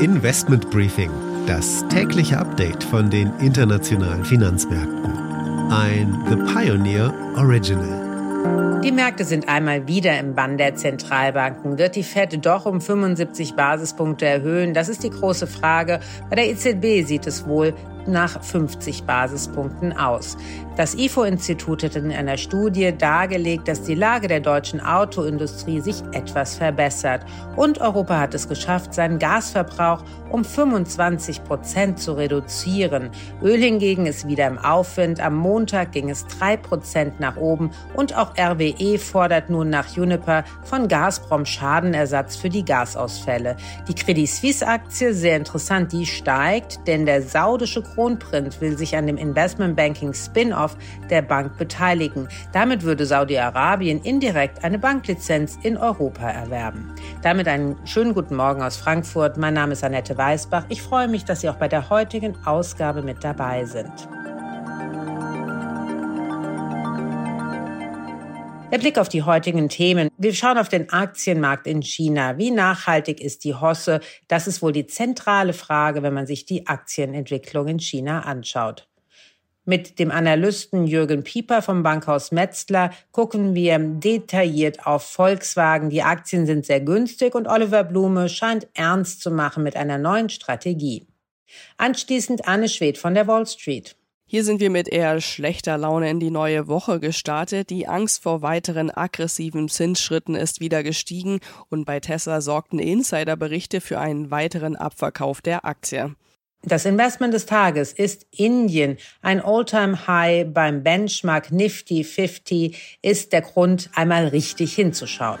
Investment Briefing, das tägliche Update von den internationalen Finanzmärkten. Ein The Pioneer Original. Die Märkte sind einmal wieder im Bann der Zentralbanken. Wird die Fed doch um 75 Basispunkte erhöhen? Das ist die große Frage. Bei der EZB sieht es wohl nach 50 Basispunkten aus. Das IFO-Institut hat in einer Studie dargelegt, dass die Lage der deutschen Autoindustrie sich etwas verbessert. Und Europa hat es geschafft, seinen Gasverbrauch um 25 Prozent zu reduzieren. Öl hingegen ist wieder im Aufwind. Am Montag ging es drei Prozent nach oben und auch RWE fordert nun nach Juniper von Gazprom Schadenersatz für die Gasausfälle. Die Credit Suisse Aktie, sehr interessant, die steigt, denn der saudische Kronprinz will sich an dem Investmentbanking Spin-off der Bank beteiligen. Damit würde Saudi-Arabien indirekt eine Banklizenz in Europa erwerben. Damit einen schönen guten Morgen aus Frankfurt. Mein Name ist Annette Weißbach. Ich freue mich, dass Sie auch bei der heutigen Ausgabe mit dabei sind. Der Blick auf die heutigen Themen. Wir schauen auf den Aktienmarkt in China. Wie nachhaltig ist die Hosse? Das ist wohl die zentrale Frage, wenn man sich die Aktienentwicklung in China anschaut. Mit dem Analysten Jürgen Pieper vom Bankhaus Metzler gucken wir detailliert auf Volkswagen. Die Aktien sind sehr günstig und Oliver Blume scheint ernst zu machen mit einer neuen Strategie. Anschließend Anne Schwed von der Wall Street. Hier sind wir mit eher schlechter Laune in die neue Woche gestartet. Die Angst vor weiteren aggressiven Zinsschritten ist wieder gestiegen und bei Tesla sorgten Insiderberichte für einen weiteren Abverkauf der Aktie. Das Investment des Tages ist Indien. Ein All-Time-High beim Benchmark Nifty 50 ist der Grund, einmal richtig hinzuschauen.